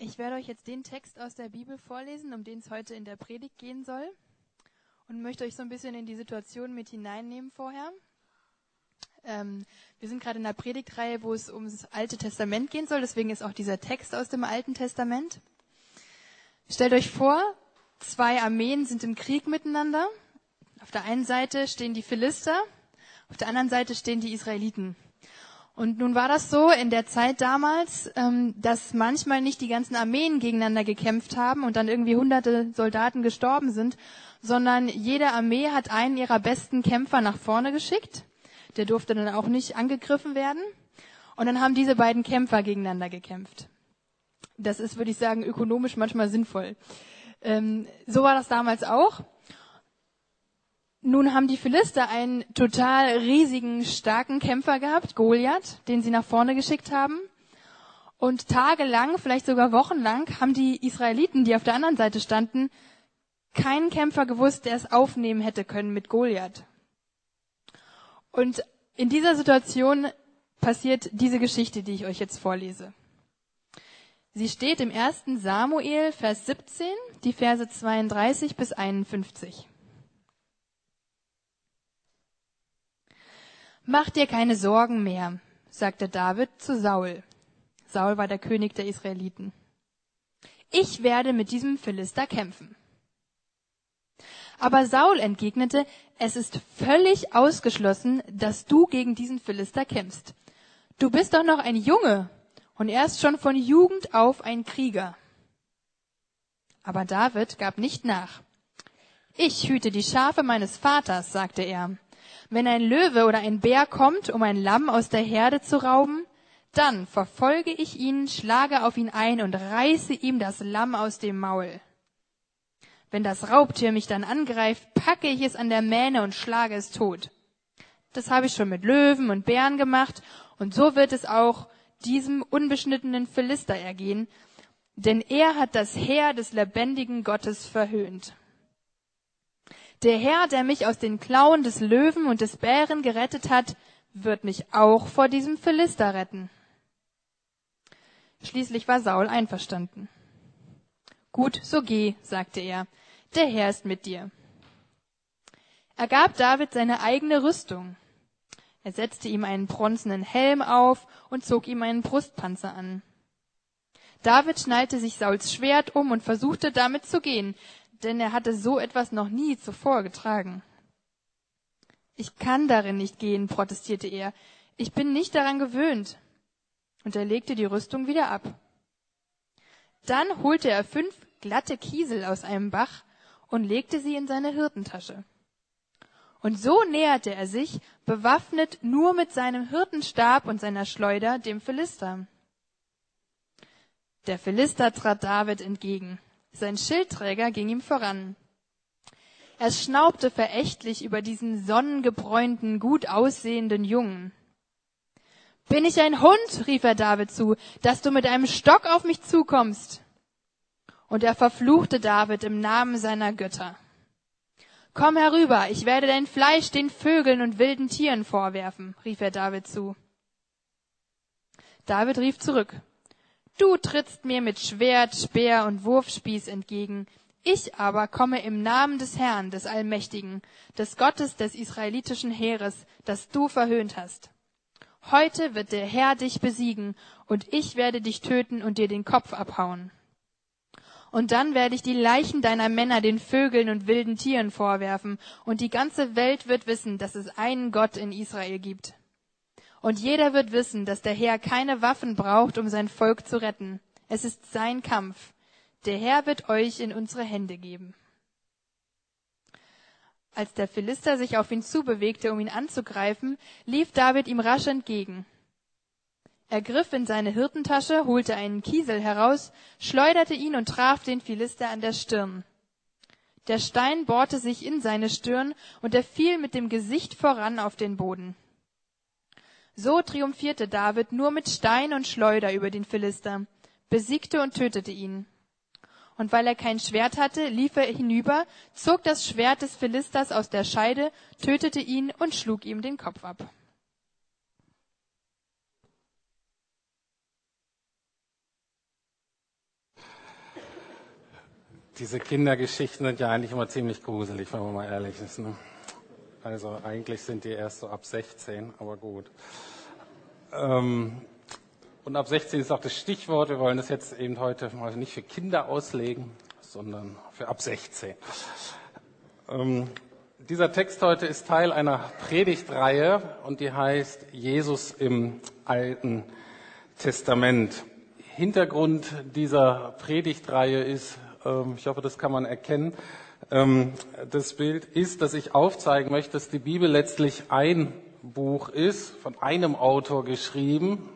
Ich werde euch jetzt den Text aus der Bibel vorlesen, um den es heute in der Predigt gehen soll. Und möchte euch so ein bisschen in die Situation mit hineinnehmen vorher. Ähm, wir sind gerade in der Predigtreihe, wo es ums Alte Testament gehen soll. Deswegen ist auch dieser Text aus dem Alten Testament. Stellt euch vor, zwei Armeen sind im Krieg miteinander. Auf der einen Seite stehen die Philister, auf der anderen Seite stehen die Israeliten. Und nun war das so in der Zeit damals, ähm, dass manchmal nicht die ganzen Armeen gegeneinander gekämpft haben und dann irgendwie hunderte Soldaten gestorben sind, sondern jede Armee hat einen ihrer besten Kämpfer nach vorne geschickt. Der durfte dann auch nicht angegriffen werden. Und dann haben diese beiden Kämpfer gegeneinander gekämpft. Das ist, würde ich sagen, ökonomisch manchmal sinnvoll. Ähm, so war das damals auch. Nun haben die Philister einen total riesigen, starken Kämpfer gehabt, Goliath, den sie nach vorne geschickt haben. Und tagelang, vielleicht sogar wochenlang, haben die Israeliten, die auf der anderen Seite standen, keinen Kämpfer gewusst, der es aufnehmen hätte können mit Goliath. Und in dieser Situation passiert diese Geschichte, die ich euch jetzt vorlese. Sie steht im 1. Samuel, Vers 17, die Verse 32 bis 51. Mach dir keine Sorgen mehr, sagte David zu Saul. Saul war der König der Israeliten. Ich werde mit diesem Philister kämpfen. Aber Saul entgegnete, es ist völlig ausgeschlossen, dass du gegen diesen Philister kämpfst. Du bist doch noch ein Junge und er ist schon von Jugend auf ein Krieger. Aber David gab nicht nach. Ich hüte die Schafe meines Vaters, sagte er. Wenn ein Löwe oder ein Bär kommt, um ein Lamm aus der Herde zu rauben, dann verfolge ich ihn, schlage auf ihn ein und reiße ihm das Lamm aus dem Maul. Wenn das Raubtier mich dann angreift, packe ich es an der Mähne und schlage es tot. Das habe ich schon mit Löwen und Bären gemacht, und so wird es auch diesem unbeschnittenen Philister ergehen, denn er hat das Heer des lebendigen Gottes verhöhnt. Der Herr, der mich aus den Klauen des Löwen und des Bären gerettet hat, wird mich auch vor diesem Philister retten. Schließlich war Saul einverstanden. Gut, so geh, sagte er, der Herr ist mit dir. Er gab David seine eigene Rüstung. Er setzte ihm einen bronzenen Helm auf und zog ihm einen Brustpanzer an. David schnallte sich Sauls Schwert um und versuchte damit zu gehen, denn er hatte so etwas noch nie zuvor getragen. Ich kann darin nicht gehen, protestierte er. Ich bin nicht daran gewöhnt. Und er legte die Rüstung wieder ab. Dann holte er fünf glatte Kiesel aus einem Bach und legte sie in seine Hirtentasche. Und so näherte er sich, bewaffnet nur mit seinem Hirtenstab und seiner Schleuder, dem Philister. Der Philister trat David entgegen. Sein Schildträger ging ihm voran. Er schnaubte verächtlich über diesen sonnengebräunten, gut aussehenden Jungen. Bin ich ein Hund, rief er David zu, dass du mit einem Stock auf mich zukommst? Und er verfluchte David im Namen seiner Götter. Komm herüber, ich werde dein Fleisch den Vögeln und wilden Tieren vorwerfen, rief er David zu. David rief zurück, Du trittst mir mit Schwert, Speer und Wurfspieß entgegen. Ich aber komme im Namen des Herrn, des Allmächtigen, des Gottes des israelitischen Heeres, das du verhöhnt hast. Heute wird der Herr dich besiegen, und ich werde dich töten und dir den Kopf abhauen. Und dann werde ich die Leichen deiner Männer den Vögeln und wilden Tieren vorwerfen, und die ganze Welt wird wissen, dass es einen Gott in Israel gibt. Und jeder wird wissen, dass der Herr keine Waffen braucht, um sein Volk zu retten. Es ist sein Kampf. Der Herr wird euch in unsere Hände geben. Als der Philister sich auf ihn zubewegte, um ihn anzugreifen, lief David ihm rasch entgegen. Er griff in seine Hirtentasche, holte einen Kiesel heraus, schleuderte ihn und traf den Philister an der Stirn. Der Stein bohrte sich in seine Stirn und er fiel mit dem Gesicht voran auf den Boden. So triumphierte David nur mit Stein und Schleuder über den Philister, besiegte und tötete ihn. Und weil er kein Schwert hatte, lief er hinüber, zog das Schwert des Philisters aus der Scheide, tötete ihn und schlug ihm den Kopf ab. Diese Kindergeschichten sind ja eigentlich immer ziemlich gruselig, wenn man mal ehrlich ist. Ne? Also eigentlich sind die erst so ab 16, aber gut. Ähm, und ab 16 ist auch das Stichwort. Wir wollen das jetzt eben heute mal nicht für Kinder auslegen, sondern für ab 16. Ähm, dieser Text heute ist Teil einer Predigtreihe und die heißt Jesus im Alten Testament. Hintergrund dieser Predigtreihe ist, ähm, ich hoffe, das kann man erkennen, ähm, das Bild ist, dass ich aufzeigen möchte, dass die Bibel letztlich ein Buch ist, von einem Autor geschrieben,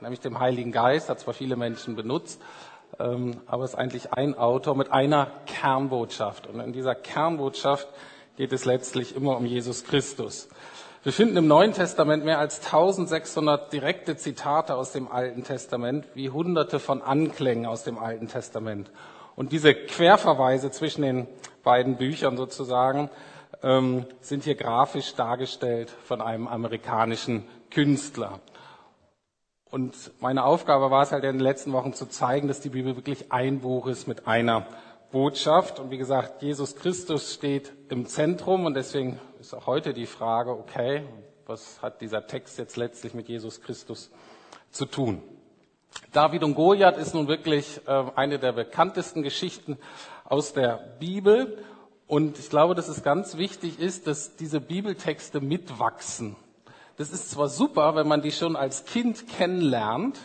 nämlich dem Heiligen Geist, hat zwar viele Menschen benutzt, ähm, aber es ist eigentlich ein Autor mit einer Kernbotschaft. Und in dieser Kernbotschaft geht es letztlich immer um Jesus Christus. Wir finden im Neuen Testament mehr als 1600 direkte Zitate aus dem Alten Testament, wie hunderte von Anklängen aus dem Alten Testament. Und diese Querverweise zwischen den beiden Büchern sozusagen ähm, sind hier grafisch dargestellt von einem amerikanischen Künstler. Und meine Aufgabe war es halt in den letzten Wochen zu zeigen, dass die Bibel wirklich ein Buch ist mit einer Botschaft. Und wie gesagt, Jesus Christus steht im Zentrum und deswegen ist auch heute die Frage, okay, was hat dieser Text jetzt letztlich mit Jesus Christus zu tun? David und Goliath ist nun wirklich äh, eine der bekanntesten Geschichten aus der Bibel. Und ich glaube, dass es ganz wichtig ist, dass diese Bibeltexte mitwachsen. Das ist zwar super, wenn man die schon als Kind kennenlernt,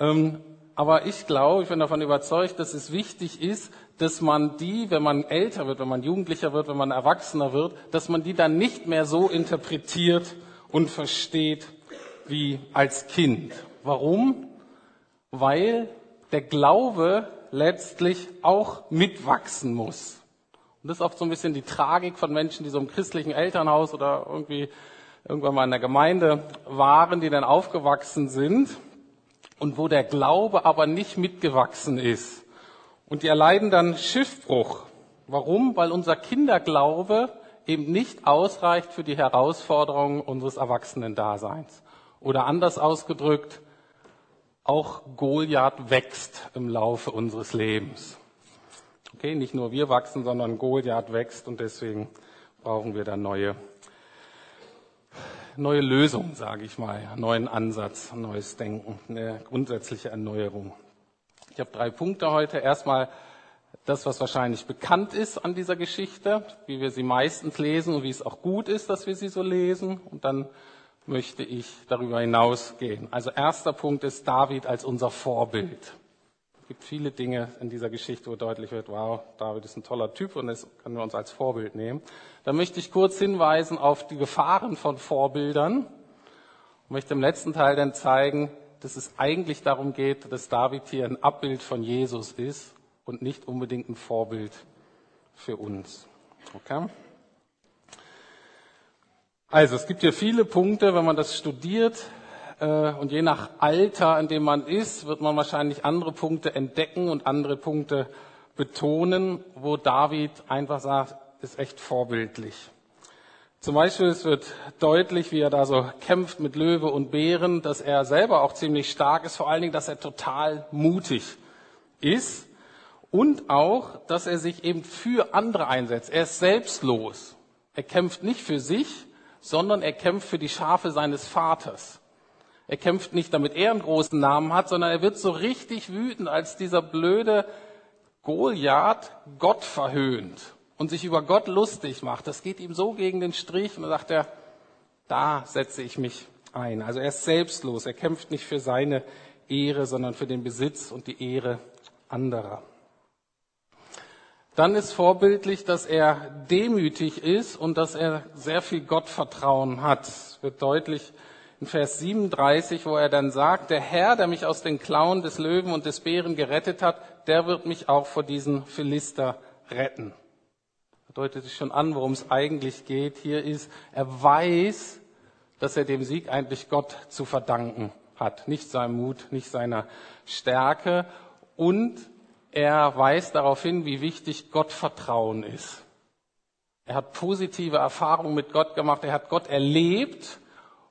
ähm, aber ich glaube, ich bin davon überzeugt, dass es wichtig ist, dass man die, wenn man älter wird, wenn man Jugendlicher wird, wenn man Erwachsener wird, dass man die dann nicht mehr so interpretiert und versteht wie als Kind. Warum? Weil der Glaube letztlich auch mitwachsen muss. Und das ist oft so ein bisschen die Tragik von Menschen, die so im christlichen Elternhaus oder irgendwie irgendwann mal in der Gemeinde waren, die dann aufgewachsen sind und wo der Glaube aber nicht mitgewachsen ist. Und die erleiden dann Schiffbruch. Warum? Weil unser Kinderglaube eben nicht ausreicht für die Herausforderungen unseres Erwachsenen-Daseins. Oder anders ausgedrückt, auch Goliath wächst im Laufe unseres Lebens. Okay, nicht nur wir wachsen, sondern Goliath wächst und deswegen brauchen wir da neue, neue Lösungen, sage ich mal, neuen Ansatz, neues Denken, eine grundsätzliche Erneuerung. Ich habe drei Punkte heute. Erstmal das, was wahrscheinlich bekannt ist an dieser Geschichte, wie wir sie meistens lesen und wie es auch gut ist, dass wir sie so lesen. Und dann möchte ich darüber hinausgehen. Also erster Punkt ist David als unser Vorbild. Es gibt viele Dinge in dieser Geschichte, wo deutlich wird, wow, David ist ein toller Typ und das können wir uns als Vorbild nehmen. Da möchte ich kurz hinweisen auf die Gefahren von Vorbildern und möchte im letzten Teil dann zeigen, dass es eigentlich darum geht, dass David hier ein Abbild von Jesus ist und nicht unbedingt ein Vorbild für uns. Okay? Also es gibt hier viele Punkte, wenn man das studiert äh, und je nach Alter, in dem man ist, wird man wahrscheinlich andere Punkte entdecken und andere Punkte betonen, wo David einfach sagt, ist echt vorbildlich. Zum Beispiel, es wird deutlich, wie er da so kämpft mit Löwe und Bären, dass er selber auch ziemlich stark ist, vor allen Dingen, dass er total mutig ist und auch, dass er sich eben für andere einsetzt. Er ist selbstlos. Er kämpft nicht für sich, sondern er kämpft für die Schafe seines Vaters. Er kämpft nicht, damit er einen großen Namen hat, sondern er wird so richtig wütend, als dieser blöde Goliath Gott verhöhnt und sich über Gott lustig macht. Das geht ihm so gegen den Strich und dann sagt er, da setze ich mich ein. Also er ist selbstlos. Er kämpft nicht für seine Ehre, sondern für den Besitz und die Ehre anderer. Dann ist vorbildlich, dass er demütig ist und dass er sehr viel Gottvertrauen hat. Es wird deutlich in Vers 37, wo er dann sagt, der Herr, der mich aus den Klauen des Löwen und des Bären gerettet hat, der wird mich auch vor diesen Philister retten. Das deutet sich schon an, worum es eigentlich geht. Hier ist, er weiß, dass er dem Sieg eigentlich Gott zu verdanken hat. Nicht seinem Mut, nicht seiner Stärke. Und er weist darauf hin, wie wichtig Gottvertrauen ist. Er hat positive Erfahrungen mit Gott gemacht, er hat Gott erlebt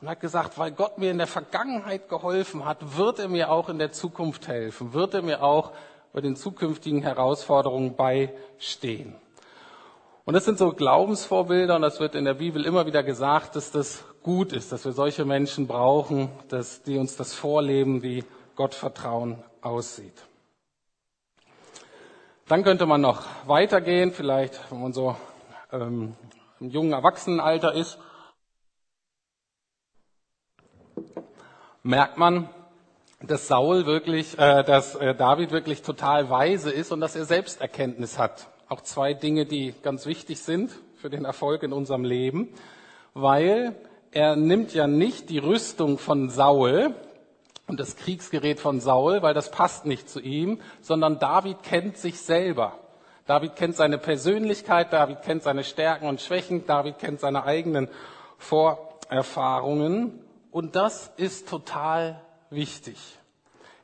und hat gesagt, weil Gott mir in der Vergangenheit geholfen hat, wird er mir auch in der Zukunft helfen, wird er mir auch oder den zukünftigen Herausforderungen beistehen. Und das sind so Glaubensvorbilder und das wird in der Bibel immer wieder gesagt, dass das gut ist, dass wir solche Menschen brauchen, dass die uns das vorleben, wie Gottvertrauen aussieht. Dann könnte man noch weitergehen, vielleicht, wenn man so ähm, im jungen Erwachsenenalter ist, merkt man, dass Saul wirklich, äh, dass äh, David wirklich total weise ist und dass er Selbsterkenntnis hat. Auch zwei Dinge, die ganz wichtig sind für den Erfolg in unserem Leben, weil er nimmt ja nicht die Rüstung von Saul und das Kriegsgerät von Saul, weil das passt nicht zu ihm, sondern David kennt sich selber. David kennt seine Persönlichkeit, David kennt seine Stärken und Schwächen, David kennt seine eigenen Vorerfahrungen und das ist total wichtig.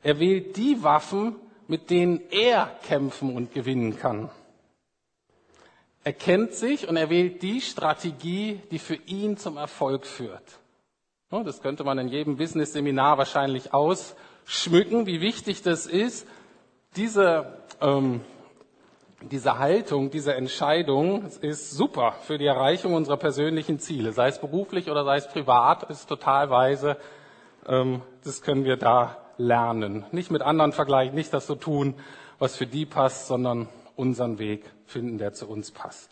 Er wählt die Waffen, mit denen er kämpfen und gewinnen kann. Er kennt sich und er wählt die Strategie, die für ihn zum Erfolg führt. Das könnte man in jedem Business-Seminar wahrscheinlich ausschmücken, wie wichtig das ist, diese, ähm, diese Haltung, diese Entscheidung ist super für die Erreichung unserer persönlichen Ziele, sei es beruflich oder sei es privat, ist total weise. Ähm, das können wir da lernen. Nicht mit anderen vergleichen, nicht das so tun, was für die passt, sondern unseren Weg finden, der zu uns passt.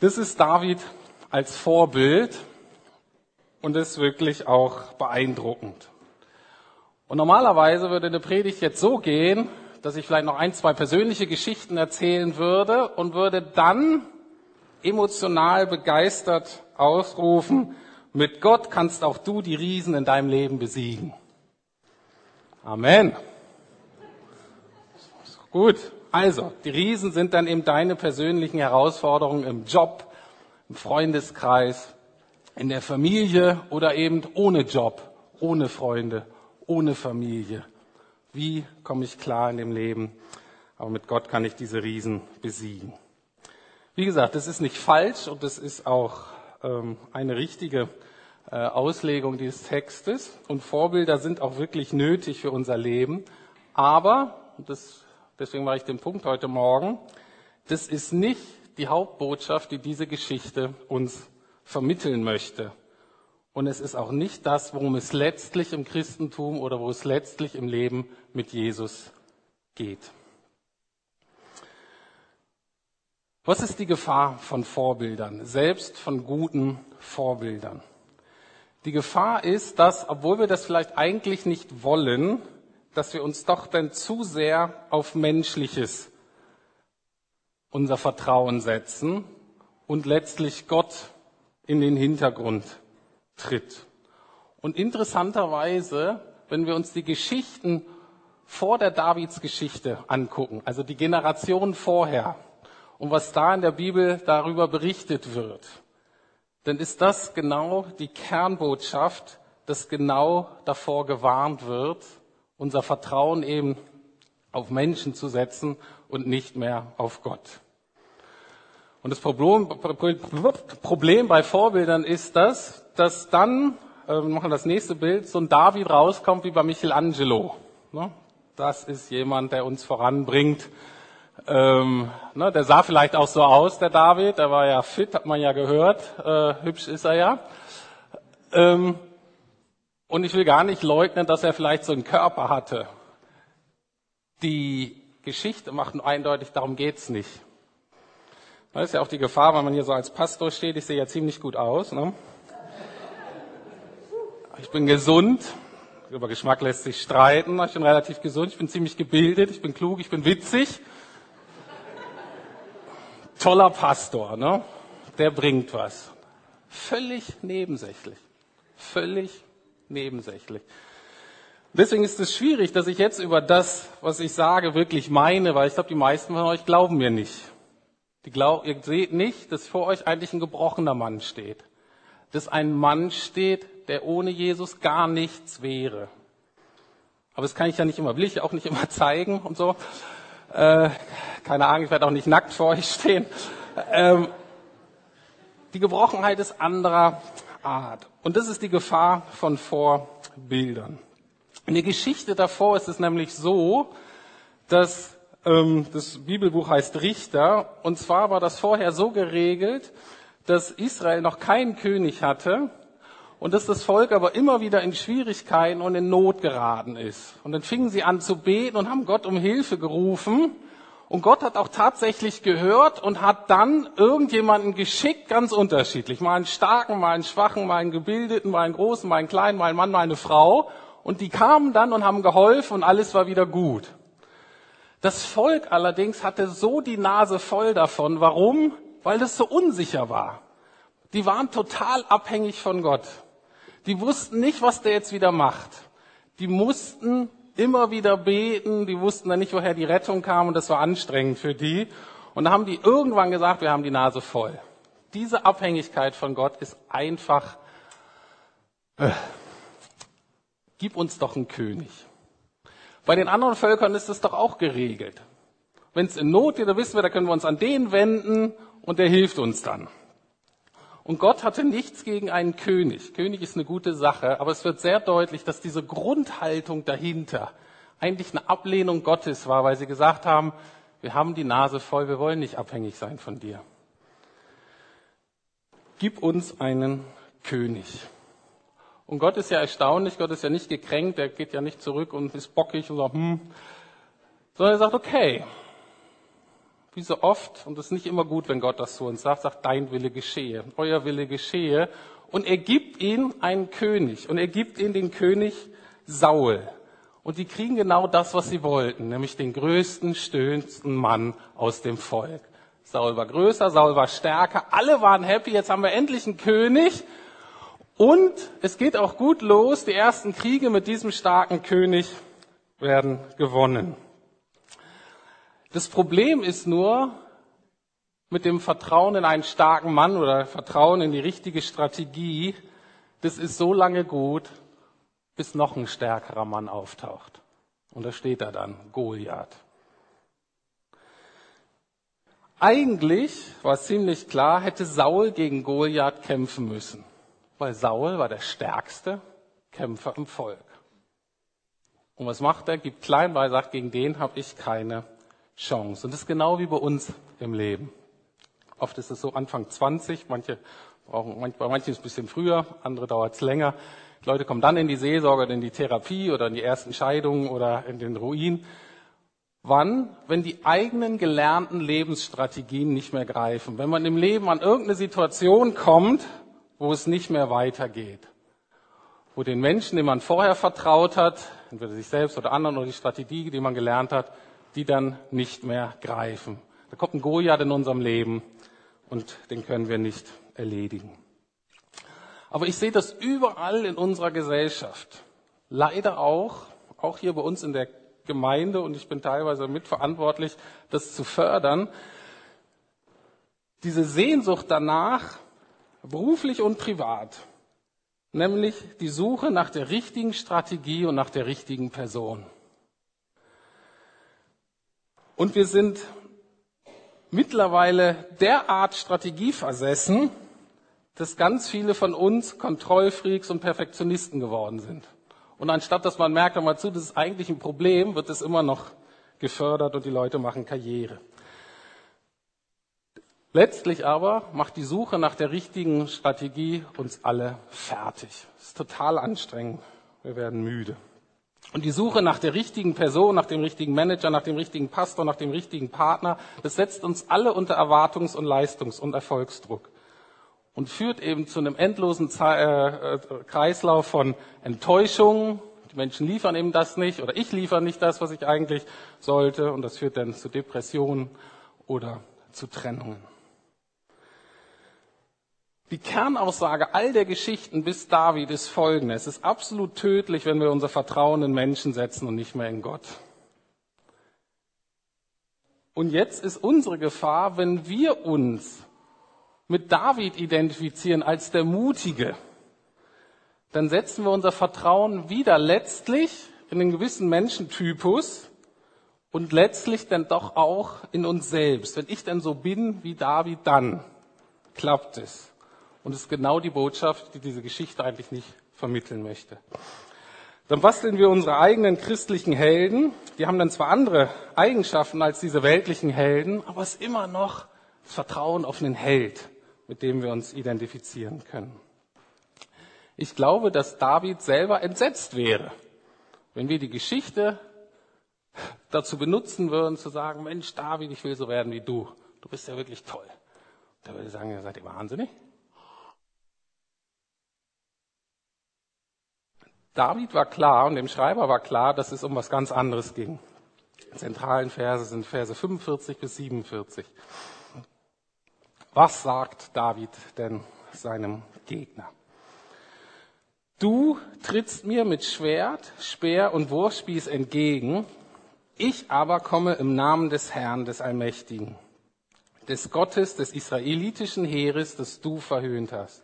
Das ist David als Vorbild und ist wirklich auch beeindruckend. Und normalerweise würde eine Predigt jetzt so gehen, dass ich vielleicht noch ein, zwei persönliche Geschichten erzählen würde und würde dann emotional begeistert ausrufen, mit Gott kannst auch du die Riesen in deinem Leben besiegen. Amen. Gut, also, die Riesen sind dann eben deine persönlichen Herausforderungen im Job, im Freundeskreis, in der Familie oder eben ohne Job, ohne Freunde, ohne Familie. Wie komme ich klar in dem Leben? Aber mit Gott kann ich diese Riesen besiegen. Wie gesagt, das ist nicht falsch und das ist auch ähm, eine richtige äh, Auslegung dieses Textes. Und Vorbilder sind auch wirklich nötig für unser Leben. Aber, das, deswegen war ich den Punkt heute Morgen, das ist nicht die Hauptbotschaft, die diese Geschichte uns vermitteln möchte. Und es ist auch nicht das, worum es letztlich im Christentum oder wo es letztlich im Leben mit Jesus geht. Was ist die Gefahr von Vorbildern, selbst von guten Vorbildern? Die Gefahr ist, dass, obwohl wir das vielleicht eigentlich nicht wollen, dass wir uns doch dann zu sehr auf Menschliches unser Vertrauen setzen und letztlich Gott in den Hintergrund tritt. Und interessanterweise, wenn wir uns die Geschichten vor der Davidsgeschichte angucken, also die Generation vorher, und was da in der Bibel darüber berichtet wird, dann ist das genau die Kernbotschaft, dass genau davor gewarnt wird, unser Vertrauen eben auf Menschen zu setzen und nicht mehr auf Gott. Und das Problem, bei Vorbildern ist das, dass dann, äh, wir machen das nächste Bild, so ein David rauskommt wie bei Michelangelo. Ne? Das ist jemand, der uns voranbringt. Ähm, ne, der sah vielleicht auch so aus, der David. Der war ja fit, hat man ja gehört. Äh, hübsch ist er ja. Ähm, und ich will gar nicht leugnen, dass er vielleicht so einen Körper hatte. Die Geschichte macht eindeutig, darum geht's nicht. Das ist ja auch die Gefahr, wenn man hier so als Pastor steht. Ich sehe ja ziemlich gut aus. Ne? Ich bin gesund. Über Geschmack lässt sich streiten. Ich bin relativ gesund. Ich bin ziemlich gebildet. Ich bin klug. Ich bin witzig. Toller Pastor, ne? Der bringt was. Völlig nebensächlich. Völlig nebensächlich. Deswegen ist es schwierig, dass ich jetzt über das, was ich sage, wirklich meine, weil ich glaube, die meisten von euch glauben mir nicht. Die glaub, ihr seht nicht, dass vor euch eigentlich ein gebrochener Mann steht. Dass ein Mann steht, der ohne Jesus gar nichts wäre. Aber das kann ich ja nicht immer, will ich auch nicht immer zeigen und so. Äh, keine Ahnung, ich werde auch nicht nackt vor euch stehen. Ähm, die Gebrochenheit ist anderer Art. Und das ist die Gefahr von Vorbildern. In der Geschichte davor ist es nämlich so, dass das Bibelbuch heißt Richter. Und zwar war das vorher so geregelt, dass Israel noch keinen König hatte und dass das Volk aber immer wieder in Schwierigkeiten und in Not geraten ist. Und dann fingen sie an zu beten und haben Gott um Hilfe gerufen. Und Gott hat auch tatsächlich gehört und hat dann irgendjemanden geschickt, ganz unterschiedlich. Mal einen starken, mal einen schwachen, mal einen gebildeten, mal einen großen, mal einen kleinen, mal einen Mann, mal eine Frau. Und die kamen dann und haben geholfen und alles war wieder gut. Das Volk allerdings hatte so die Nase voll davon. Warum? Weil das so unsicher war. Die waren total abhängig von Gott. Die wussten nicht, was der jetzt wieder macht. Die mussten immer wieder beten, die wussten dann nicht, woher die Rettung kam und das war anstrengend für die. Und da haben die irgendwann gesagt, wir haben die Nase voll. Diese Abhängigkeit von Gott ist einfach, äh, gib uns doch einen König. Bei den anderen Völkern ist es doch auch geregelt. Wenn es in Not geht, da wissen wir, da können wir uns an den wenden und der hilft uns dann. Und Gott hatte nichts gegen einen König. König ist eine gute Sache, aber es wird sehr deutlich, dass diese Grundhaltung dahinter eigentlich eine Ablehnung Gottes war, weil sie gesagt haben, wir haben die Nase voll, wir wollen nicht abhängig sein von dir. Gib uns einen König. Und Gott ist ja erstaunlich, Gott ist ja nicht gekränkt, er geht ja nicht zurück und ist bockig und sagt, hm, sondern er sagt, okay, wie so oft, und es ist nicht immer gut, wenn Gott das zu uns sagt, sagt, dein Wille geschehe, euer Wille geschehe. Und er gibt ihnen einen König, und er gibt ihnen den König Saul. Und die kriegen genau das, was sie wollten, nämlich den größten, schönsten Mann aus dem Volk. Saul war größer, Saul war stärker, alle waren happy, jetzt haben wir endlich einen König, und es geht auch gut los. Die ersten Kriege mit diesem starken König werden gewonnen. Das Problem ist nur mit dem Vertrauen in einen starken Mann oder Vertrauen in die richtige Strategie, das ist so lange gut, bis noch ein stärkerer Mann auftaucht. Und da steht er dann, Goliath. Eigentlich war ziemlich klar, hätte Saul gegen Goliath kämpfen müssen weil Saul war der stärkste Kämpfer im Volk. Und was macht er? Gibt klein bei, sagt, gegen den habe ich keine Chance. Und das ist genau wie bei uns im Leben. Oft ist es so Anfang 20, manche brauchen, bei manchen ist es ein bisschen früher, andere dauert es länger. Die Leute kommen dann in die Seelsorge oder in die Therapie oder in die ersten Scheidungen oder in den Ruin. Wann? Wenn die eigenen gelernten Lebensstrategien nicht mehr greifen. Wenn man im Leben an irgendeine Situation kommt, wo es nicht mehr weitergeht. Wo den Menschen, denen man vorher vertraut hat, entweder sich selbst oder anderen oder die Strategie, die man gelernt hat, die dann nicht mehr greifen. Da kommt ein Goliath in unserem Leben und den können wir nicht erledigen. Aber ich sehe das überall in unserer Gesellschaft. Leider auch, auch hier bei uns in der Gemeinde und ich bin teilweise mitverantwortlich, das zu fördern. Diese Sehnsucht danach, beruflich und privat, nämlich die Suche nach der richtigen Strategie und nach der richtigen Person. Und wir sind mittlerweile derart strategieversessen, dass ganz viele von uns Kontrollfreaks und Perfektionisten geworden sind. Und anstatt dass man merkt, mal zu, das ist eigentlich ein Problem, wird es immer noch gefördert und die Leute machen Karriere. Letztlich aber macht die Suche nach der richtigen Strategie uns alle fertig. Es ist total anstrengend. Wir werden müde. Und die Suche nach der richtigen Person, nach dem richtigen Manager, nach dem richtigen Pastor, nach dem richtigen Partner, das setzt uns alle unter Erwartungs- und Leistungs- und Erfolgsdruck und führt eben zu einem endlosen äh, äh, Kreislauf von Enttäuschungen. Die Menschen liefern eben das nicht oder ich liefere nicht das, was ich eigentlich sollte und das führt dann zu Depressionen oder zu Trennungen. Die Kernaussage all der Geschichten bis David ist folgende. Es ist absolut tödlich, wenn wir unser Vertrauen in Menschen setzen und nicht mehr in Gott. Und jetzt ist unsere Gefahr, wenn wir uns mit David identifizieren als der Mutige, dann setzen wir unser Vertrauen wieder letztlich in einen gewissen Menschentypus und letztlich dann doch auch in uns selbst. Wenn ich denn so bin wie David, dann klappt es. Und es ist genau die Botschaft, die diese Geschichte eigentlich nicht vermitteln möchte. Dann basteln wir unsere eigenen christlichen Helden. Die haben dann zwar andere Eigenschaften als diese weltlichen Helden, aber es ist immer noch das Vertrauen auf einen Held, mit dem wir uns identifizieren können. Ich glaube, dass David selber entsetzt wäre, wenn wir die Geschichte dazu benutzen würden, zu sagen, Mensch, David, ich will so werden wie du. Du bist ja wirklich toll. Da würde ich sagen, ihr seid ihr wahnsinnig? David war klar und dem Schreiber war klar, dass es um was ganz anderes ging. Die zentralen Verse sind Verse 45 bis 47. Was sagt David denn seinem Gegner? Du trittst mir mit Schwert, Speer und Wurfspieß entgegen, ich aber komme im Namen des Herrn, des Allmächtigen, des Gottes, des israelitischen Heeres, das du verhöhnt hast.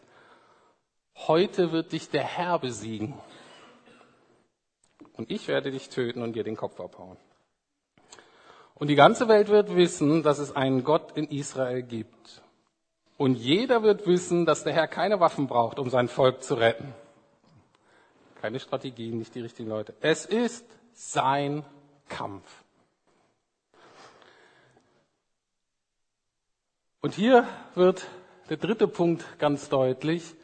Heute wird dich der Herr besiegen und ich werde dich töten und dir den Kopf abhauen. Und die ganze Welt wird wissen, dass es einen Gott in Israel gibt. Und jeder wird wissen, dass der Herr keine Waffen braucht, um sein Volk zu retten. Keine Strategien, nicht die richtigen Leute. Es ist sein Kampf. Und hier wird der dritte Punkt ganz deutlich.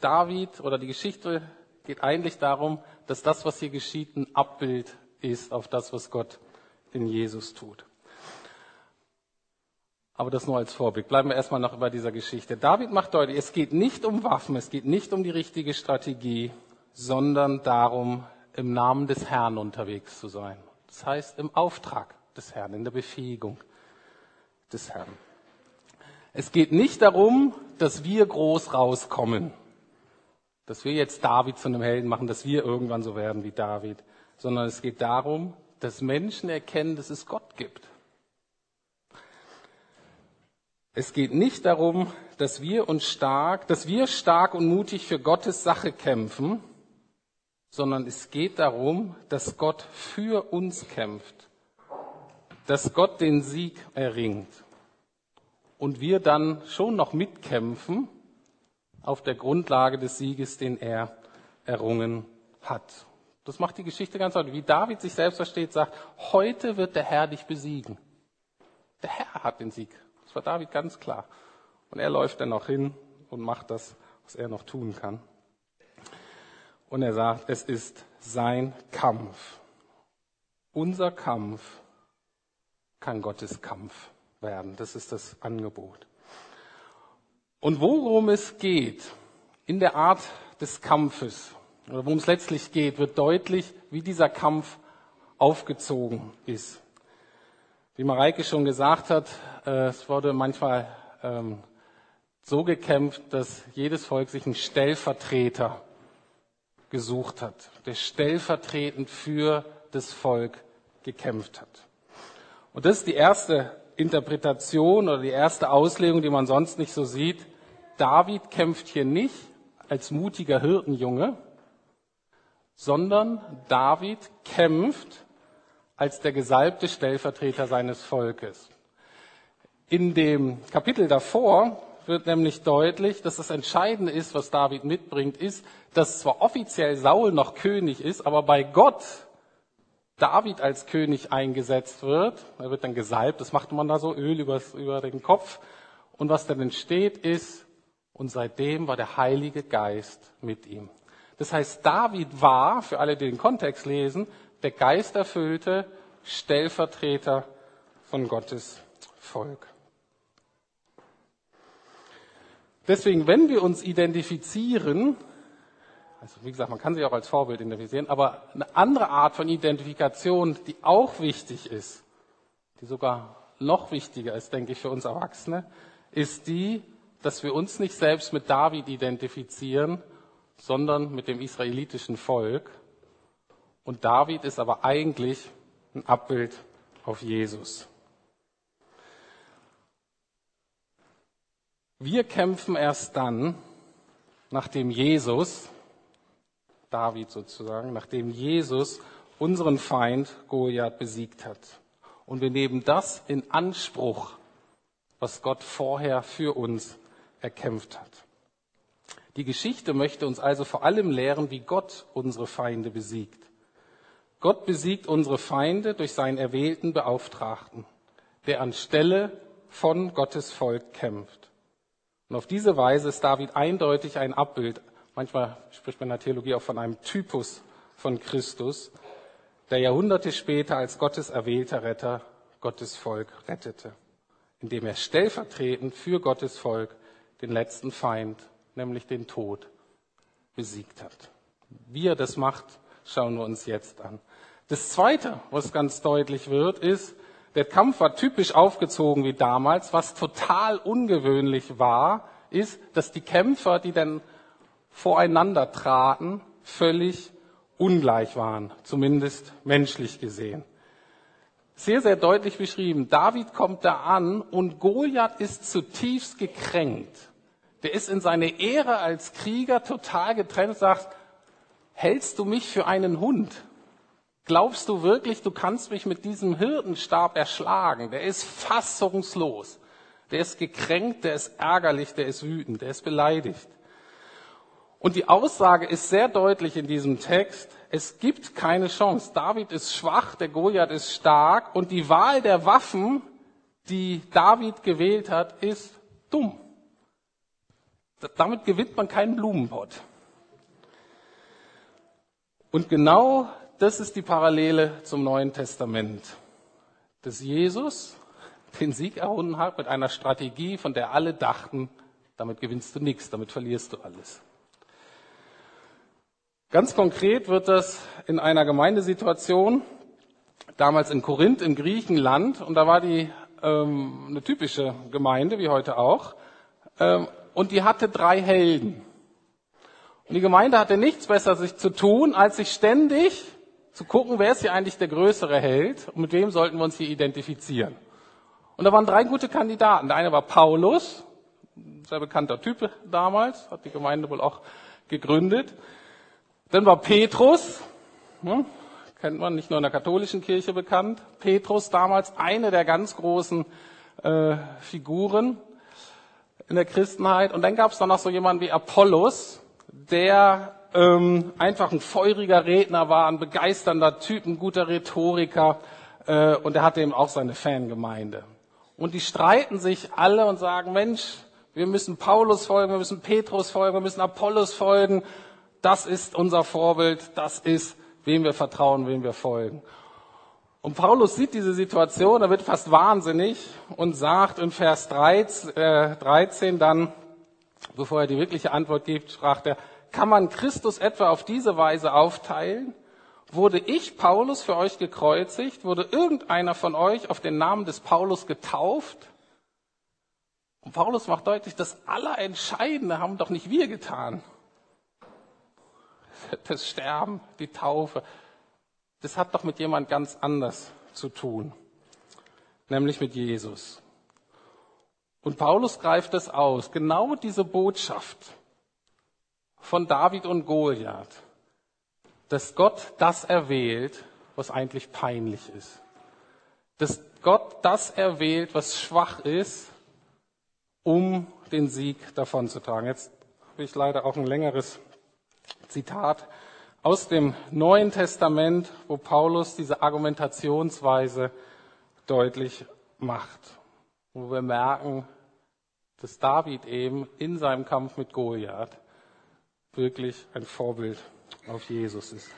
David oder die Geschichte geht eigentlich darum, dass das, was hier geschieht, ein Abbild ist auf das, was Gott in Jesus tut. Aber das nur als Vorblick. Bleiben wir erstmal noch bei dieser Geschichte. David macht deutlich, es geht nicht um Waffen, es geht nicht um die richtige Strategie, sondern darum, im Namen des Herrn unterwegs zu sein. Das heißt, im Auftrag des Herrn, in der Befähigung des Herrn. Es geht nicht darum, dass wir groß rauskommen. Dass wir jetzt David zu einem Helden machen, dass wir irgendwann so werden wie David, sondern es geht darum, dass Menschen erkennen, dass es Gott gibt. Es geht nicht darum, dass wir uns stark, dass wir stark und mutig für Gottes Sache kämpfen, sondern es geht darum, dass Gott für uns kämpft, dass Gott den Sieg erringt und wir dann schon noch mitkämpfen, auf der Grundlage des Sieges, den er errungen hat. Das macht die Geschichte ganz deutlich. Wie David sich selbst versteht, sagt, heute wird der Herr dich besiegen. Der Herr hat den Sieg. Das war David ganz klar. Und er läuft dann noch hin und macht das, was er noch tun kann. Und er sagt, es ist sein Kampf. Unser Kampf kann Gottes Kampf werden. Das ist das Angebot. Und worum es geht in der Art des Kampfes, oder worum es letztlich geht, wird deutlich, wie dieser Kampf aufgezogen ist. Wie Mareike schon gesagt hat, äh, es wurde manchmal ähm, so gekämpft, dass jedes Volk sich einen Stellvertreter gesucht hat, der stellvertretend für das Volk gekämpft hat. Und das ist die erste Interpretation oder die erste Auslegung, die man sonst nicht so sieht. David kämpft hier nicht als mutiger Hirtenjunge, sondern David kämpft als der gesalbte Stellvertreter seines Volkes. In dem Kapitel davor wird nämlich deutlich, dass das Entscheidende ist, was David mitbringt, ist, dass zwar offiziell Saul noch König ist, aber bei Gott David als König eingesetzt wird. Er wird dann gesalbt, das macht man da so, Öl übers, über den Kopf. Und was dann entsteht ist, und seitdem war der Heilige Geist mit ihm. Das heißt, David war, für alle, die den Kontext lesen, der geisterfüllte Stellvertreter von Gottes Volk. Deswegen, wenn wir uns identifizieren, also wie gesagt, man kann sich auch als Vorbild identifizieren, aber eine andere Art von Identifikation, die auch wichtig ist, die sogar noch wichtiger ist, denke ich, für uns Erwachsene, ist die, dass wir uns nicht selbst mit David identifizieren, sondern mit dem israelitischen Volk. Und David ist aber eigentlich ein Abbild auf Jesus. Wir kämpfen erst dann, nachdem Jesus, David sozusagen, nachdem Jesus unseren Feind Goliath besiegt hat. Und wir nehmen das in Anspruch, was Gott vorher für uns erkämpft hat. Die Geschichte möchte uns also vor allem lehren, wie Gott unsere Feinde besiegt. Gott besiegt unsere Feinde durch seinen erwählten Beauftragten, der anstelle von Gottes Volk kämpft. Und auf diese Weise ist David eindeutig ein Abbild, manchmal spricht man in der Theologie auch von einem Typus von Christus, der Jahrhunderte später als Gottes erwählter Retter Gottes Volk rettete, indem er stellvertretend für Gottes Volk den letzten Feind, nämlich den Tod, besiegt hat. Wie er das macht, schauen wir uns jetzt an. Das Zweite, was ganz deutlich wird, ist, der Kampf war typisch aufgezogen wie damals. Was total ungewöhnlich war, ist, dass die Kämpfer, die dann voreinander traten, völlig ungleich waren, zumindest menschlich gesehen sehr, sehr deutlich beschrieben. David kommt da an und Goliath ist zutiefst gekränkt. Der ist in seine Ehre als Krieger total getrennt sagt, hältst du mich für einen Hund? Glaubst du wirklich, du kannst mich mit diesem Hirtenstab erschlagen? Der ist fassungslos. Der ist gekränkt, der ist ärgerlich, der ist wütend, der ist beleidigt. Und die Aussage ist sehr deutlich in diesem Text. Es gibt keine Chance. David ist schwach, der Goliath ist stark und die Wahl der Waffen, die David gewählt hat, ist dumm. Damit gewinnt man keinen Blumenpott. Und genau das ist die Parallele zum Neuen Testament. Dass Jesus den Sieg errungen hat mit einer Strategie, von der alle dachten, damit gewinnst du nichts, damit verlierst du alles. Ganz konkret wird das in einer Gemeindesituation, damals in Korinth in Griechenland, und da war die ähm, eine typische Gemeinde, wie heute auch, ähm, und die hatte drei Helden. Und die Gemeinde hatte nichts besser sich zu tun, als sich ständig zu gucken, wer ist hier eigentlich der größere Held und mit wem sollten wir uns hier identifizieren. Und da waren drei gute Kandidaten. Der eine war Paulus, sehr bekannter Typ damals, hat die Gemeinde wohl auch gegründet. Dann war Petrus, ne, kennt man nicht nur in der katholischen Kirche bekannt, Petrus damals eine der ganz großen äh, Figuren in der Christenheit. Und dann gab es dann noch so jemanden wie Apollos, der ähm, einfach ein feuriger Redner war, ein begeisternder Typ, ein guter Rhetoriker. Äh, und er hatte eben auch seine Fangemeinde. Und die streiten sich alle und sagen, Mensch, wir müssen Paulus folgen, wir müssen Petrus folgen, wir müssen Apollos folgen. Das ist unser Vorbild, das ist, wem wir vertrauen, wem wir folgen. Und Paulus sieht diese Situation, er wird fast wahnsinnig und sagt in Vers 13, äh, 13 dann, bevor er die wirkliche Antwort gibt, fragt er, kann man Christus etwa auf diese Weise aufteilen? Wurde ich, Paulus, für euch gekreuzigt? Wurde irgendeiner von euch auf den Namen des Paulus getauft? Und Paulus macht deutlich, das Allerentscheidende haben doch nicht wir getan, das Sterben, die Taufe, das hat doch mit jemand ganz anders zu tun, nämlich mit Jesus. Und Paulus greift es aus, genau diese Botschaft von David und Goliath, dass Gott das erwählt, was eigentlich peinlich ist. Dass Gott das erwählt, was schwach ist, um den Sieg davonzutragen. Jetzt habe ich leider auch ein längeres Zitat aus dem Neuen Testament, wo Paulus diese Argumentationsweise deutlich macht, wo wir merken, dass David eben in seinem Kampf mit Goliath wirklich ein Vorbild auf Jesus ist.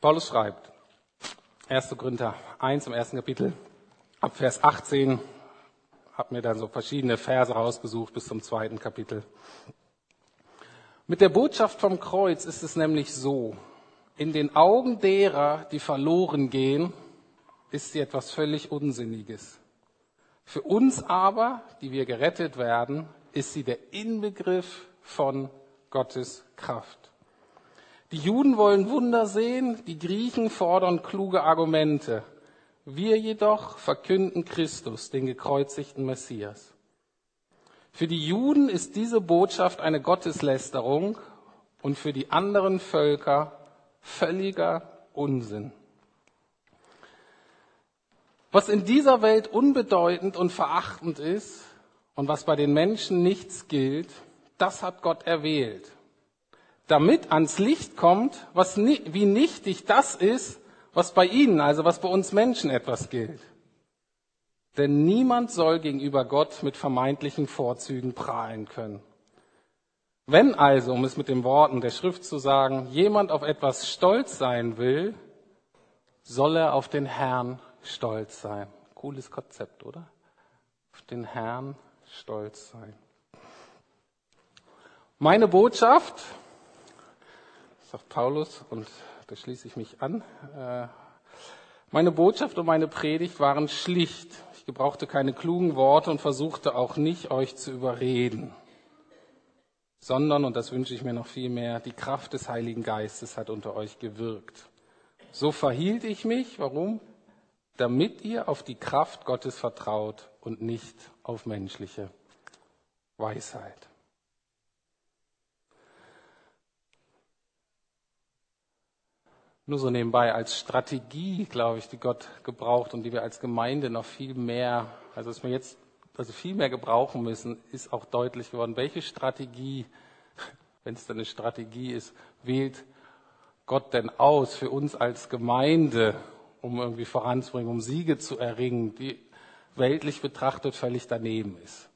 Paulus schreibt, 1. Korinther 1 im ersten Kapitel, ab Vers 18 habe mir dann so verschiedene Verse rausgesucht bis zum zweiten Kapitel. Mit der Botschaft vom Kreuz ist es nämlich so, in den Augen derer, die verloren gehen, ist sie etwas völlig Unsinniges. Für uns aber, die wir gerettet werden, ist sie der Inbegriff von Gottes Kraft. Die Juden wollen Wunder sehen, die Griechen fordern kluge Argumente. Wir jedoch verkünden Christus, den gekreuzigten Messias. Für die Juden ist diese Botschaft eine Gotteslästerung und für die anderen Völker völliger Unsinn. Was in dieser Welt unbedeutend und verachtend ist und was bei den Menschen nichts gilt, das hat Gott erwählt. Damit ans Licht kommt, was, wie nichtig das ist, was bei Ihnen, also was bei uns Menschen etwas gilt. Denn niemand soll gegenüber Gott mit vermeintlichen Vorzügen prahlen können. Wenn also, um es mit den Worten der Schrift zu sagen, jemand auf etwas stolz sein will, soll er auf den Herrn stolz sein. Cooles Konzept, oder? Auf den Herrn stolz sein. Meine Botschaft, sagt Paulus, und da schließe ich mich an, äh, meine Botschaft und meine Predigt waren schlicht. Ich gebrauchte keine klugen Worte und versuchte auch nicht, euch zu überreden, sondern, und das wünsche ich mir noch viel mehr, die Kraft des Heiligen Geistes hat unter euch gewirkt. So verhielt ich mich, warum? Damit ihr auf die Kraft Gottes vertraut und nicht auf menschliche Weisheit. Nur so nebenbei als Strategie, glaube ich, die Gott gebraucht und die wir als Gemeinde noch viel mehr, also dass wir jetzt also viel mehr gebrauchen müssen, ist auch deutlich geworden. Welche Strategie, wenn es denn eine Strategie ist, wählt Gott denn aus für uns als Gemeinde, um irgendwie voranzubringen, um Siege zu erringen, die weltlich betrachtet völlig daneben ist?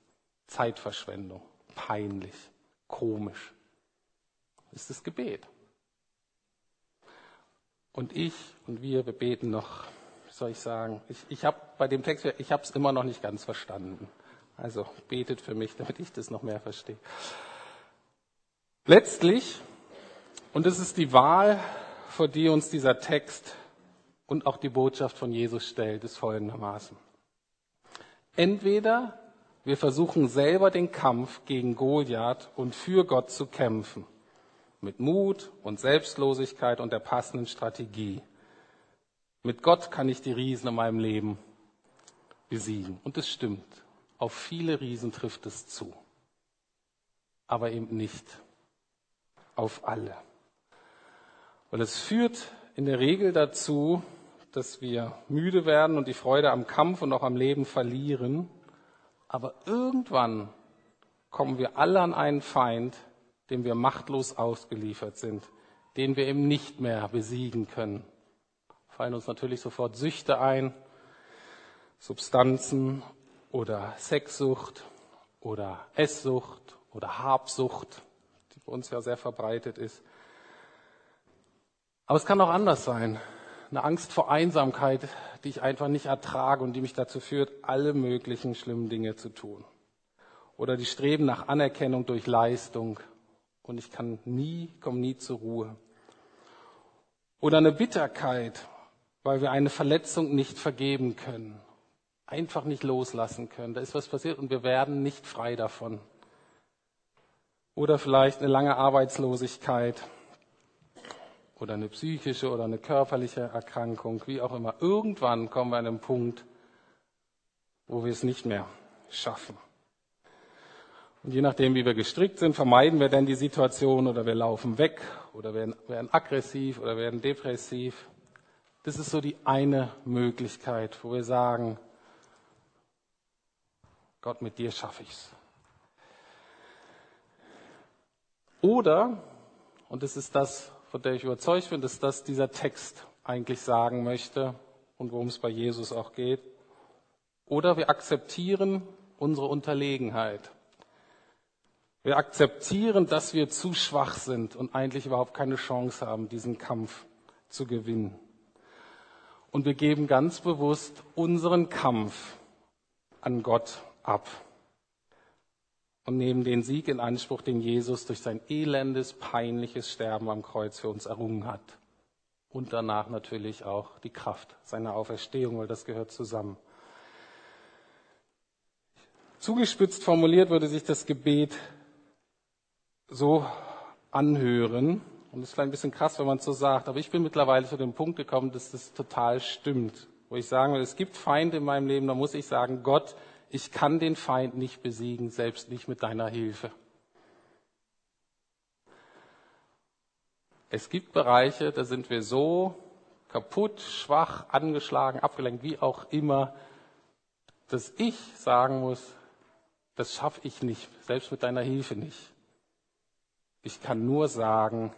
Zeitverschwendung, peinlich, komisch. Ist das Gebet. Und ich und wir, wir beten noch, wie soll ich sagen, ich, ich habe bei dem Text, ich habe es immer noch nicht ganz verstanden. Also betet für mich, damit ich das noch mehr verstehe. Letztlich, und es ist die Wahl, vor die uns dieser Text und auch die Botschaft von Jesus stellt, ist folgendermaßen. Entweder wir versuchen selber den Kampf gegen Goliath und für Gott zu kämpfen mit Mut und Selbstlosigkeit und der passenden Strategie. Mit Gott kann ich die Riesen in meinem Leben besiegen. Und es stimmt. Auf viele Riesen trifft es zu. Aber eben nicht auf alle. Und es führt in der Regel dazu, dass wir müde werden und die Freude am Kampf und auch am Leben verlieren. Aber irgendwann kommen wir alle an einen Feind, dem wir machtlos ausgeliefert sind, den wir eben nicht mehr besiegen können. Fallen uns natürlich sofort Süchte ein, Substanzen oder Sexsucht oder Esssucht oder Habsucht, die bei uns ja sehr verbreitet ist. Aber es kann auch anders sein. Eine Angst vor Einsamkeit, die ich einfach nicht ertrage und die mich dazu führt, alle möglichen schlimmen Dinge zu tun. Oder die Streben nach Anerkennung durch Leistung und ich kann nie, komme nie zur Ruhe. Oder eine Bitterkeit, weil wir eine Verletzung nicht vergeben können, einfach nicht loslassen können. Da ist was passiert und wir werden nicht frei davon. Oder vielleicht eine lange Arbeitslosigkeit oder eine psychische oder eine körperliche Erkrankung, wie auch immer. Irgendwann kommen wir an einen Punkt, wo wir es nicht mehr schaffen. Und je nachdem, wie wir gestrickt sind, vermeiden wir dann die Situation oder wir laufen weg oder werden, werden aggressiv oder werden depressiv. Das ist so die eine Möglichkeit, wo wir sagen, Gott, mit dir schaffe ich's. Oder, und das ist das, von der ich überzeugt bin, dass das dieser Text eigentlich sagen möchte und worum es bei Jesus auch geht. Oder wir akzeptieren unsere Unterlegenheit. Wir akzeptieren, dass wir zu schwach sind und eigentlich überhaupt keine Chance haben, diesen Kampf zu gewinnen. Und wir geben ganz bewusst unseren Kampf an Gott ab und nehmen den Sieg in Anspruch, den Jesus durch sein elendes, peinliches Sterben am Kreuz für uns errungen hat. Und danach natürlich auch die Kraft seiner Auferstehung, weil das gehört zusammen. Zugespitzt formuliert würde sich das Gebet so anhören. Und es ist vielleicht ein bisschen krass, wenn man es so sagt, aber ich bin mittlerweile zu dem Punkt gekommen, dass das total stimmt. Wo ich sagen will, es gibt Feinde in meinem Leben, da muss ich sagen, Gott, ich kann den Feind nicht besiegen, selbst nicht mit deiner Hilfe. Es gibt Bereiche, da sind wir so kaputt, schwach, angeschlagen, abgelenkt, wie auch immer, dass ich sagen muss, das schaffe ich nicht, selbst mit deiner Hilfe nicht. Ich kann nur sagen,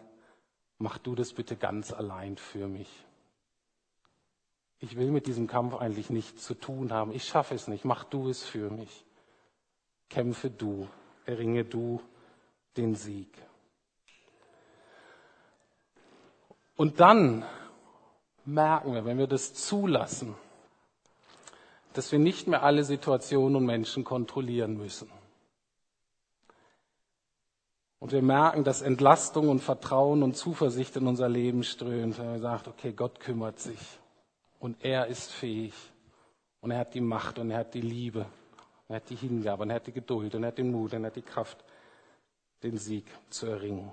mach du das bitte ganz allein für mich. Ich will mit diesem Kampf eigentlich nichts zu tun haben. Ich schaffe es nicht. Mach du es für mich. Kämpfe du, erringe du den Sieg. Und dann merken wir, wenn wir das zulassen, dass wir nicht mehr alle Situationen und Menschen kontrollieren müssen. Und wir merken, dass Entlastung und Vertrauen und Zuversicht in unser Leben strömt, wenn man sagt, okay, Gott kümmert sich. Und er ist fähig. Und er hat die Macht und er hat die Liebe, und er hat die Hingabe und er hat die Geduld und er hat den Mut und er hat die Kraft, den Sieg zu erringen.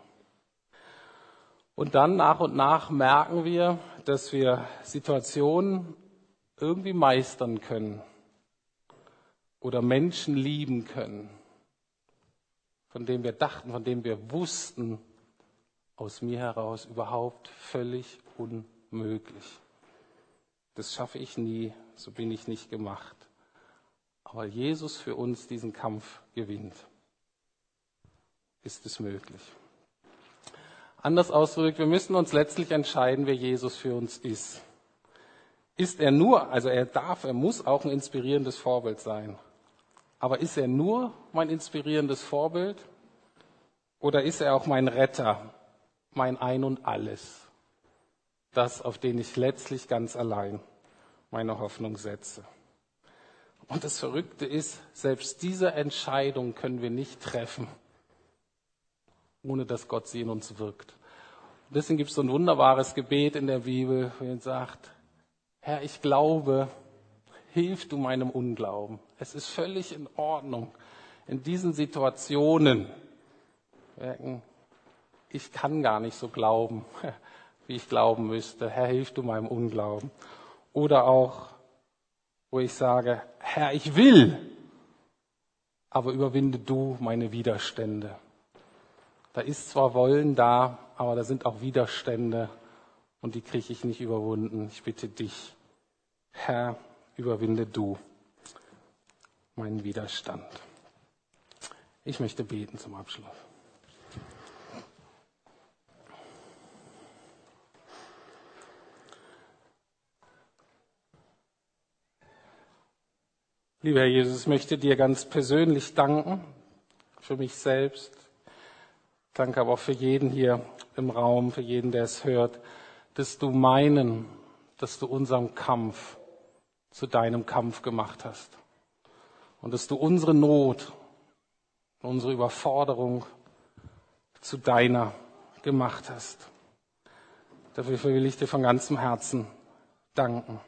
Und dann nach und nach merken wir, dass wir Situationen irgendwie meistern können oder Menschen lieben können, von denen wir dachten, von denen wir wussten, aus mir heraus überhaupt völlig unmöglich. Das schaffe ich nie, so bin ich nicht gemacht. Aber Jesus für uns diesen Kampf gewinnt. Ist es möglich? Anders ausgedrückt, wir müssen uns letztlich entscheiden, wer Jesus für uns ist. Ist er nur, also er darf, er muss auch ein inspirierendes Vorbild sein. Aber ist er nur mein inspirierendes Vorbild oder ist er auch mein Retter, mein Ein und alles? Das, auf den ich letztlich ganz allein meine Hoffnung setze. Und das Verrückte ist, selbst diese Entscheidung können wir nicht treffen, ohne dass Gott sie in uns wirkt. Und deswegen gibt es so ein wunderbares Gebet in der Bibel, wo er sagt, Herr, ich glaube, hilf du meinem Unglauben. Es ist völlig in Ordnung, in diesen Situationen merken, ich kann gar nicht so glauben, wie ich glauben müsste. Herr, hilf du meinem Unglauben. Oder auch, wo ich sage, Herr, ich will, aber überwinde du meine Widerstände. Da ist zwar Wollen da, aber da sind auch Widerstände und die kriege ich nicht überwunden. Ich bitte dich, Herr, überwinde du meinen Widerstand. Ich möchte beten zum Abschluss. Lieber Herr Jesus, ich möchte dir ganz persönlich danken für mich selbst, Danke aber auch für jeden hier im Raum, für jeden, der es hört, dass du meinen, dass du unserem Kampf zu deinem Kampf gemacht hast. Und dass du unsere Not, unsere Überforderung zu deiner gemacht hast. Dafür will ich dir von ganzem Herzen danken.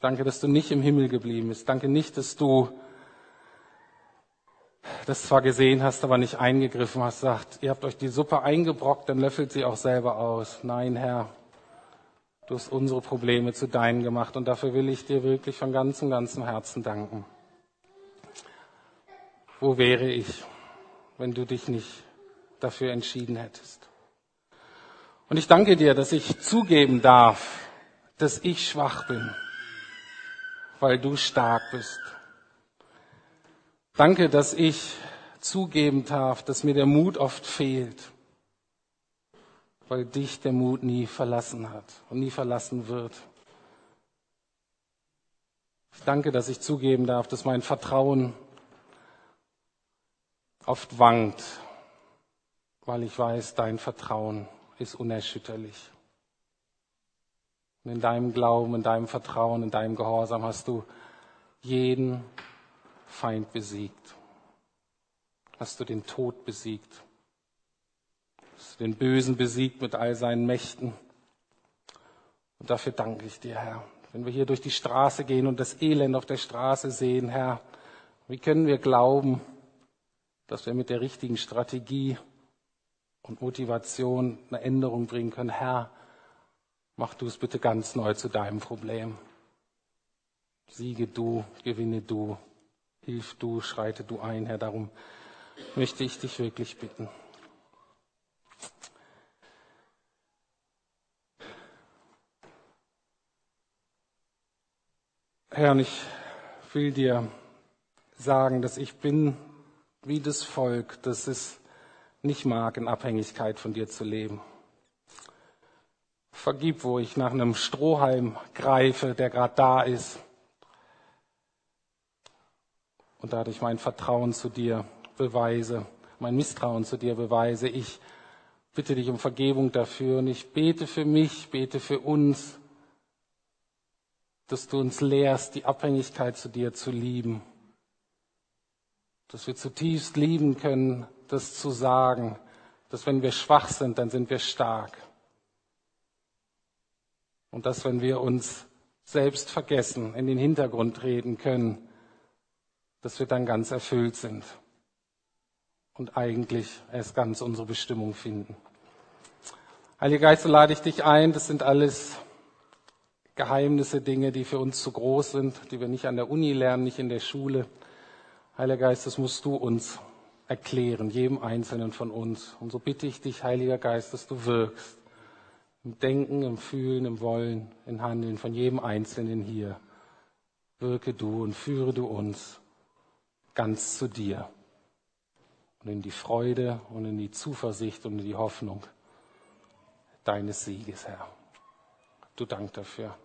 Danke, dass du nicht im Himmel geblieben bist. Danke nicht, dass du das zwar gesehen hast, aber nicht eingegriffen hast, sagt, ihr habt euch die Suppe eingebrockt, dann löffelt sie auch selber aus. Nein, Herr, du hast unsere Probleme zu deinen gemacht und dafür will ich dir wirklich von ganzem, ganzem Herzen danken. Wo wäre ich, wenn du dich nicht dafür entschieden hättest? Und ich danke dir, dass ich zugeben darf, dass ich schwach bin, weil du stark bist. Danke, dass ich zugeben darf, dass mir der Mut oft fehlt, weil dich der Mut nie verlassen hat und nie verlassen wird. Ich danke, dass ich zugeben darf, dass mein Vertrauen oft wankt, weil ich weiß, dein Vertrauen ist unerschütterlich. Und in deinem Glauben, in deinem Vertrauen, in deinem Gehorsam hast du jeden Feind besiegt? Hast du den Tod besiegt? Den Bösen besiegt mit all seinen Mächten? Und dafür danke ich dir, Herr. Wenn wir hier durch die Straße gehen und das Elend auf der Straße sehen, Herr, wie können wir glauben, dass wir mit der richtigen Strategie und Motivation eine Änderung bringen können? Herr, mach du es bitte ganz neu zu deinem Problem. Siege du, gewinne du. Hilf du, schreite du ein, Herr. Darum möchte ich dich wirklich bitten. Herr, und ich will dir sagen, dass ich bin wie das Volk, das es nicht mag, in Abhängigkeit von dir zu leben. Vergib, wo ich nach einem Strohhalm greife, der gerade da ist. Und dadurch mein Vertrauen zu dir beweise, mein Misstrauen zu dir beweise. Ich bitte dich um Vergebung dafür und ich bete für mich, bete für uns, dass du uns lehrst, die Abhängigkeit zu dir zu lieben. Dass wir zutiefst lieben können, das zu sagen, dass wenn wir schwach sind, dann sind wir stark. Und dass wenn wir uns selbst vergessen, in den Hintergrund treten können, dass wir dann ganz erfüllt sind und eigentlich erst ganz unsere Bestimmung finden. Heiliger Geist, so lade ich dich ein, das sind alles Geheimnisse, Dinge, die für uns zu groß sind, die wir nicht an der Uni lernen, nicht in der Schule. Heiliger Geist, das musst du uns erklären, jedem Einzelnen von uns. Und so bitte ich dich, Heiliger Geist, dass du wirkst. Im Denken, im Fühlen, im Wollen, im Handeln von jedem Einzelnen hier. Wirke du und führe du uns ganz zu dir und in die Freude und in die Zuversicht und in die Hoffnung deines Sieges, Herr. Du Dank dafür.